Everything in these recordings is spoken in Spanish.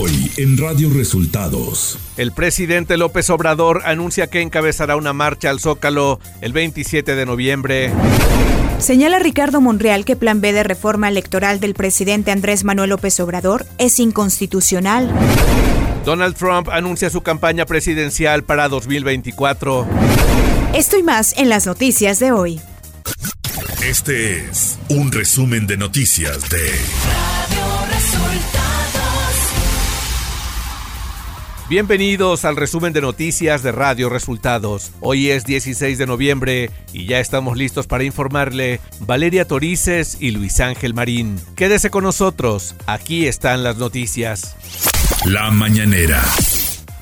Hoy en Radio Resultados. El presidente López Obrador anuncia que encabezará una marcha al Zócalo el 27 de noviembre. Señala Ricardo Monreal que plan B de reforma electoral del presidente Andrés Manuel López Obrador es inconstitucional. Donald Trump anuncia su campaña presidencial para 2024. Esto y más en las noticias de hoy. Este es un resumen de noticias de Bienvenidos al resumen de noticias de Radio Resultados. Hoy es 16 de noviembre y ya estamos listos para informarle Valeria Torices y Luis Ángel Marín. Quédese con nosotros, aquí están las noticias. La mañanera.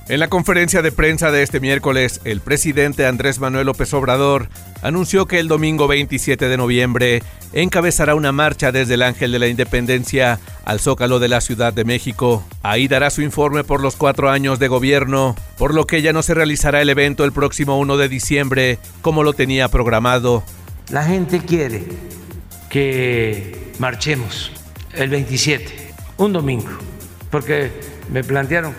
En la conferencia de prensa de este miércoles, el presidente Andrés Manuel López Obrador anunció que el domingo 27 de noviembre encabezará una marcha desde el Ángel de la Independencia al Zócalo de la Ciudad de México. Ahí dará su informe por los cuatro años de gobierno, por lo que ya no se realizará el evento el próximo 1 de diciembre como lo tenía programado. La gente quiere que marchemos el 27, un domingo, porque me plantearon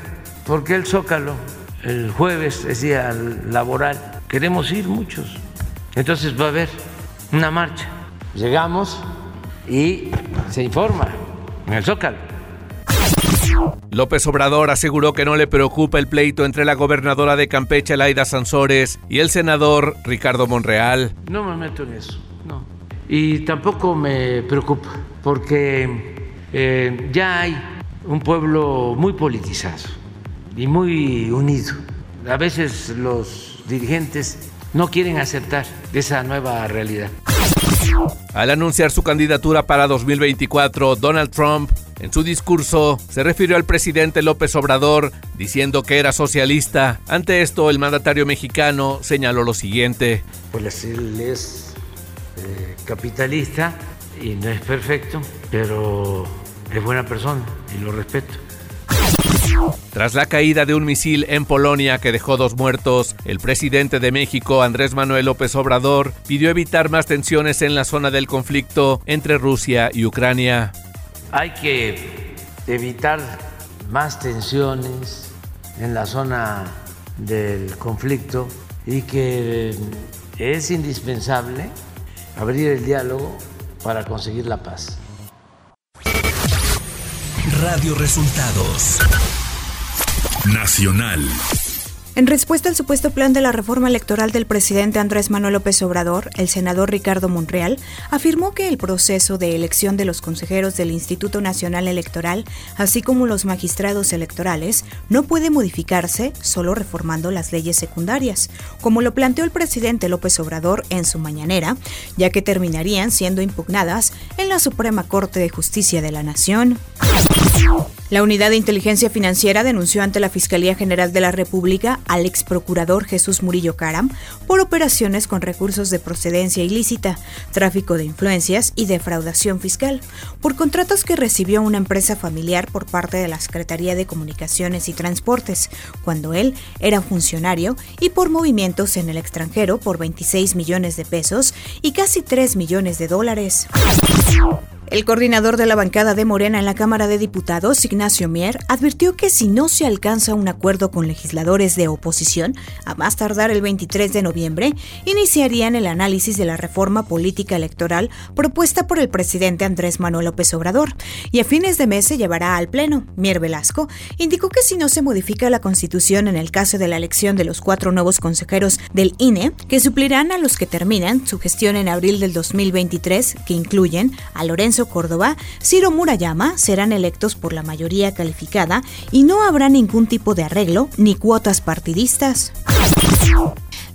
¿Por qué el Zócalo? El jueves es día laboral. Queremos ir muchos. Entonces va a haber una marcha. Llegamos y se informa en el Zócalo. López Obrador aseguró que no le preocupa el pleito entre la gobernadora de Campeche, Laida Sansores, y el senador Ricardo Monreal. No me meto en eso, no. Y tampoco me preocupa, porque eh, ya hay un pueblo muy politizado y muy unido. A veces los dirigentes no quieren aceptar esa nueva realidad. Al anunciar su candidatura para 2024, Donald Trump en su discurso se refirió al presidente López Obrador diciendo que era socialista. Ante esto, el mandatario mexicano señaló lo siguiente. Pues él es eh, capitalista y no es perfecto, pero es buena persona y lo respeto. Tras la caída de un misil en Polonia que dejó dos muertos, el presidente de México, Andrés Manuel López Obrador, pidió evitar más tensiones en la zona del conflicto entre Rusia y Ucrania. Hay que evitar más tensiones en la zona del conflicto y que es indispensable abrir el diálogo para conseguir la paz. Radio Resultados Nacional. En respuesta al supuesto plan de la reforma electoral del presidente Andrés Manuel López Obrador, el senador Ricardo Monreal afirmó que el proceso de elección de los consejeros del Instituto Nacional Electoral, así como los magistrados electorales, no puede modificarse solo reformando las leyes secundarias, como lo planteó el presidente López Obrador en su mañanera, ya que terminarían siendo impugnadas en la Suprema Corte de Justicia de la Nación. La Unidad de Inteligencia Financiera denunció ante la Fiscalía General de la República al ex procurador Jesús Murillo Caram por operaciones con recursos de procedencia ilícita, tráfico de influencias y defraudación fiscal, por contratos que recibió una empresa familiar por parte de la Secretaría de Comunicaciones y Transportes, cuando él era funcionario, y por movimientos en el extranjero por 26 millones de pesos y casi 3 millones de dólares. El coordinador de la bancada de Morena en la Cámara de Diputados, Ignacio Mier, advirtió que si no se alcanza un acuerdo con legisladores de oposición, a más tardar el 23 de noviembre, iniciarían el análisis de la reforma política electoral propuesta por el presidente Andrés Manuel López Obrador, y a fines de mes se llevará al Pleno. Mier Velasco indicó que si no se modifica la Constitución en el caso de la elección de los cuatro nuevos consejeros del INE, que suplirán a los que terminan su gestión en abril del 2023, que incluyen a Lorenzo Córdoba, Ciro Murayama serán electos por la mayoría calificada y no habrá ningún tipo de arreglo ni cuotas partidistas.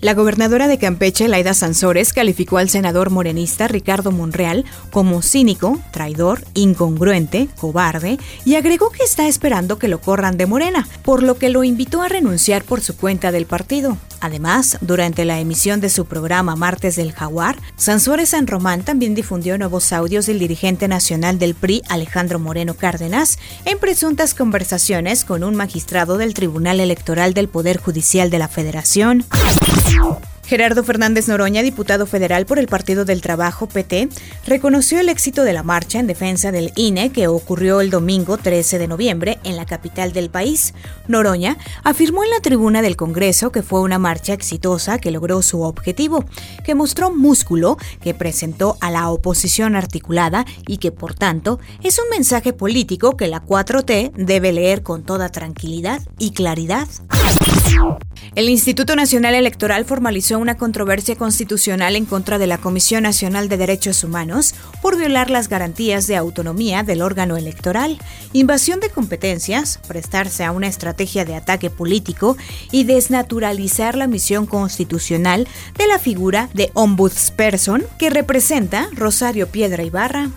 La gobernadora de Campeche, Laida Sansores, calificó al senador morenista Ricardo Monreal como cínico, traidor, incongruente, cobarde y agregó que está esperando que lo corran de Morena, por lo que lo invitó a renunciar por su cuenta del partido. Además, durante la emisión de su programa Martes del Jaguar, Sansores San Román también difundió nuevos audios del dirigente nacional del PRI, Alejandro Moreno Cárdenas, en presuntas conversaciones con un magistrado del Tribunal Electoral del Poder Judicial de la Federación. Gerardo Fernández Noroña, diputado federal por el Partido del Trabajo PT, reconoció el éxito de la marcha en defensa del INE que ocurrió el domingo 13 de noviembre en la capital del país. Noroña afirmó en la tribuna del Congreso que fue una marcha exitosa que logró su objetivo, que mostró músculo, que presentó a la oposición articulada y que, por tanto, es un mensaje político que la 4T debe leer con toda tranquilidad y claridad. El Instituto Nacional Electoral formalizó una controversia constitucional en contra de la Comisión Nacional de Derechos Humanos por violar las garantías de autonomía del órgano electoral, invasión de competencias, prestarse a una estrategia de ataque político y desnaturalizar la misión constitucional de la figura de ombudsperson que representa Rosario Piedra Ibarra.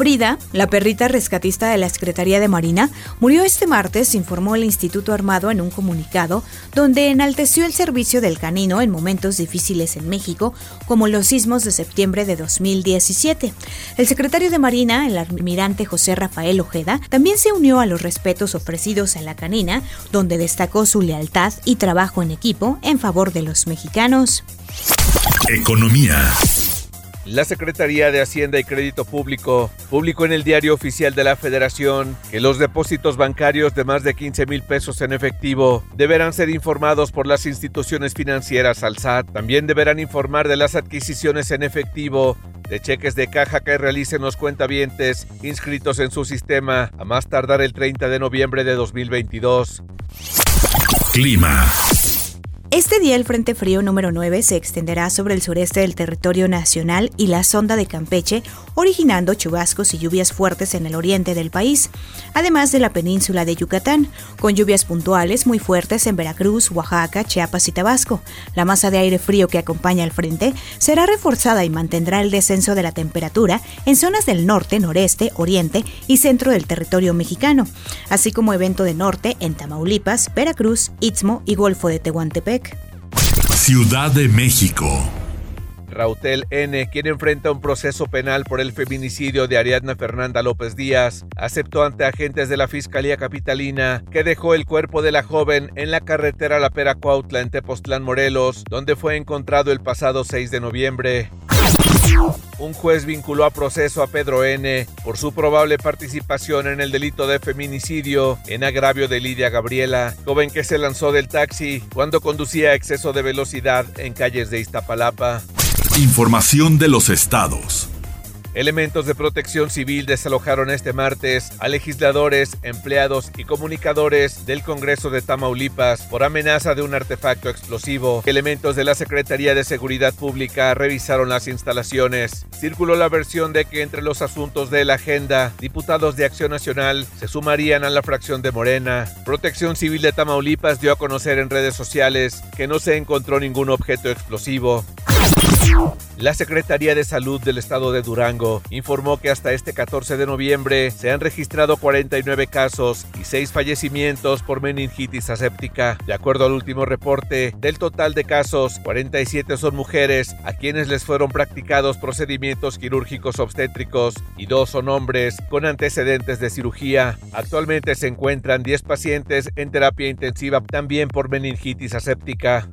Frida, la perrita rescatista de la Secretaría de Marina, murió este martes, informó el Instituto Armado en un comunicado, donde enalteció el servicio del canino en momentos difíciles en México, como los sismos de septiembre de 2017. El secretario de Marina, el almirante José Rafael Ojeda, también se unió a los respetos ofrecidos a la canina, donde destacó su lealtad y trabajo en equipo en favor de los mexicanos. Economía. La Secretaría de Hacienda y Crédito Público publicó en el Diario Oficial de la Federación que los depósitos bancarios de más de 15 mil pesos en efectivo deberán ser informados por las instituciones financieras al SAT. También deberán informar de las adquisiciones en efectivo de cheques de caja que realicen los cuentavientes inscritos en su sistema a más tardar el 30 de noviembre de 2022. Clima. Este día el Frente Frío número 9 se extenderá sobre el sureste del territorio nacional y la sonda de Campeche, originando chubascos y lluvias fuertes en el oriente del país, además de la península de Yucatán, con lluvias puntuales muy fuertes en Veracruz, Oaxaca, Chiapas y Tabasco. La masa de aire frío que acompaña al frente será reforzada y mantendrá el descenso de la temperatura en zonas del norte, noreste, oriente y centro del territorio mexicano, así como evento de norte en Tamaulipas, Veracruz, Istmo y Golfo de Tehuantepec. Ciudad de México. Rautel N., quien enfrenta un proceso penal por el feminicidio de Ariadna Fernanda López Díaz, aceptó ante agentes de la Fiscalía Capitalina que dejó el cuerpo de la joven en la carretera La Pera Cuautla en Tepoztlán, Morelos, donde fue encontrado el pasado 6 de noviembre. Un juez vinculó a proceso a Pedro N. por su probable participación en el delito de feminicidio en agravio de Lidia Gabriela, joven que se lanzó del taxi cuando conducía a exceso de velocidad en calles de Iztapalapa. Información de los estados. Elementos de protección civil desalojaron este martes a legisladores, empleados y comunicadores del Congreso de Tamaulipas por amenaza de un artefacto explosivo. Elementos de la Secretaría de Seguridad Pública revisaron las instalaciones. Circuló la versión de que entre los asuntos de la agenda, diputados de Acción Nacional se sumarían a la fracción de Morena. Protección Civil de Tamaulipas dio a conocer en redes sociales que no se encontró ningún objeto explosivo. La Secretaría de Salud del Estado de Durango informó que hasta este 14 de noviembre se han registrado 49 casos y 6 fallecimientos por meningitis aséptica. De acuerdo al último reporte, del total de casos, 47 son mujeres a quienes les fueron practicados procedimientos quirúrgicos obstétricos y 2 son hombres con antecedentes de cirugía. Actualmente se encuentran 10 pacientes en terapia intensiva también por meningitis aséptica.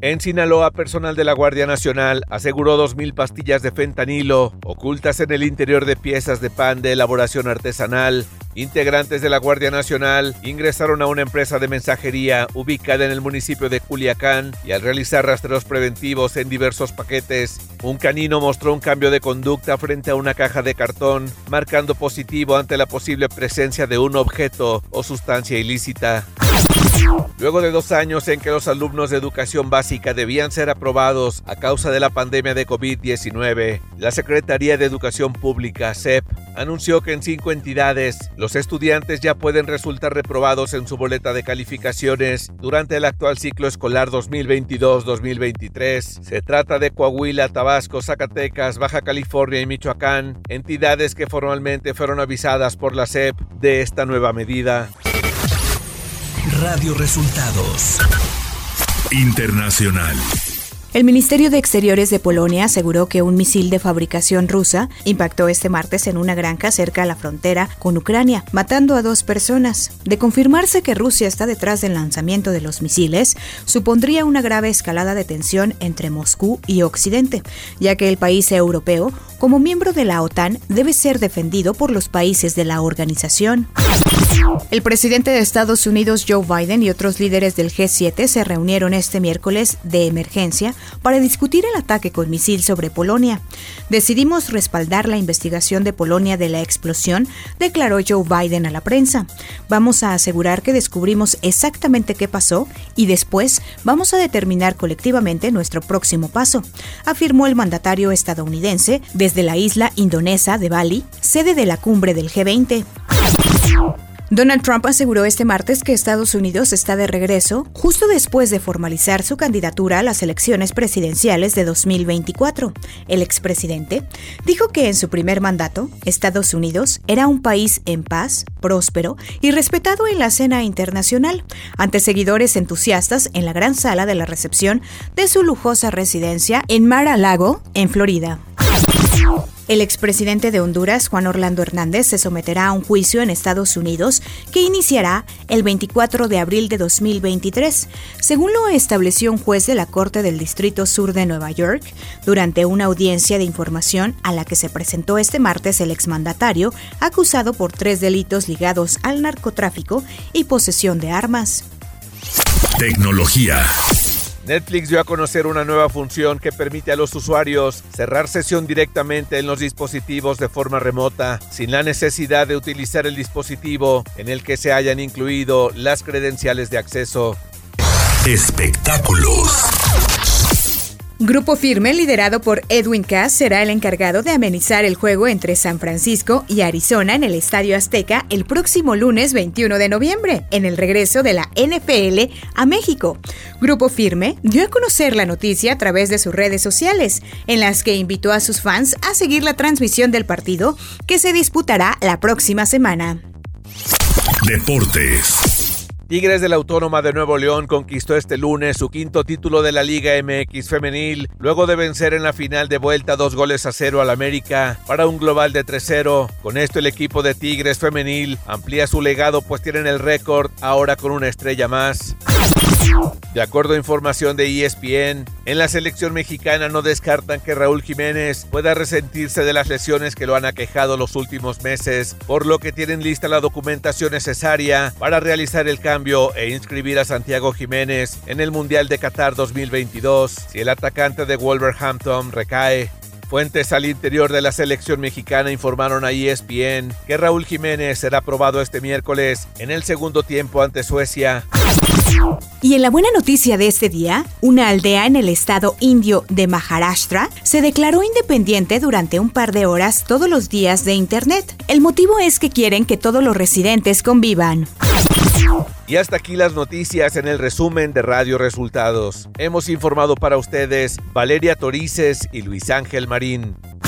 En Sinaloa, personal de la Guardia Nacional aseguró 2.000 pastillas de fentanilo ocultas en el interior de piezas de pan de elaboración artesanal. Integrantes de la Guardia Nacional ingresaron a una empresa de mensajería ubicada en el municipio de Culiacán y al realizar rastreos preventivos en diversos paquetes, un canino mostró un cambio de conducta frente a una caja de cartón, marcando positivo ante la posible presencia de un objeto o sustancia ilícita. Luego de dos años en que los alumnos de educación básica debían ser aprobados a causa de la pandemia de COVID-19, la Secretaría de Educación Pública, SEP, anunció que en cinco entidades los estudiantes ya pueden resultar reprobados en su boleta de calificaciones durante el actual ciclo escolar 2022-2023. Se trata de Coahuila, Tabasco, Zacatecas, Baja California y Michoacán, entidades que formalmente fueron avisadas por la SEP de esta nueva medida. Radio Resultados. Internacional. El Ministerio de Exteriores de Polonia aseguró que un misil de fabricación rusa impactó este martes en una granja cerca a la frontera con Ucrania, matando a dos personas. De confirmarse que Rusia está detrás del lanzamiento de los misiles, supondría una grave escalada de tensión entre Moscú y Occidente, ya que el país europeo, como miembro de la OTAN, debe ser defendido por los países de la organización. El presidente de Estados Unidos, Joe Biden, y otros líderes del G7 se reunieron este miércoles de emergencia para discutir el ataque con misil sobre Polonia. Decidimos respaldar la investigación de Polonia de la explosión, declaró Joe Biden a la prensa. Vamos a asegurar que descubrimos exactamente qué pasó y después vamos a determinar colectivamente nuestro próximo paso, afirmó el mandatario estadounidense desde la isla indonesa de Bali, sede de la cumbre del G20. Donald Trump aseguró este martes que Estados Unidos está de regreso justo después de formalizar su candidatura a las elecciones presidenciales de 2024. El expresidente dijo que en su primer mandato, Estados Unidos era un país en paz, próspero y respetado en la escena internacional, ante seguidores entusiastas en la gran sala de la recepción de su lujosa residencia en Mar-a-Lago, en Florida. El expresidente de Honduras, Juan Orlando Hernández, se someterá a un juicio en Estados Unidos que iniciará el 24 de abril de 2023, según lo estableció un juez de la Corte del Distrito Sur de Nueva York, durante una audiencia de información a la que se presentó este martes el exmandatario, acusado por tres delitos ligados al narcotráfico y posesión de armas. Tecnología. Netflix dio a conocer una nueva función que permite a los usuarios cerrar sesión directamente en los dispositivos de forma remota, sin la necesidad de utilizar el dispositivo en el que se hayan incluido las credenciales de acceso. Espectáculos. Grupo Firme, liderado por Edwin Cass, será el encargado de amenizar el juego entre San Francisco y Arizona en el Estadio Azteca el próximo lunes 21 de noviembre, en el regreso de la NFL a México. Grupo Firme dio a conocer la noticia a través de sus redes sociales, en las que invitó a sus fans a seguir la transmisión del partido que se disputará la próxima semana. Deportes. Tigres de la Autónoma de Nuevo León conquistó este lunes su quinto título de la Liga MX femenil, luego de vencer en la final de vuelta dos goles a cero al América para un global de 3-0. Con esto el equipo de Tigres femenil amplía su legado pues tienen el récord ahora con una estrella más. De acuerdo a información de ESPN, en la selección mexicana no descartan que Raúl Jiménez pueda resentirse de las lesiones que lo han aquejado los últimos meses, por lo que tienen lista la documentación necesaria para realizar el cambio e inscribir a Santiago Jiménez en el Mundial de Qatar 2022 si el atacante de Wolverhampton recae. Fuentes al interior de la selección mexicana informaron a ESPN que Raúl Jiménez será probado este miércoles en el segundo tiempo ante Suecia. Y en la buena noticia de este día, una aldea en el estado indio de Maharashtra se declaró independiente durante un par de horas todos los días de Internet. El motivo es que quieren que todos los residentes convivan. Y hasta aquí las noticias en el resumen de Radio Resultados. Hemos informado para ustedes Valeria Torices y Luis Ángel Marín.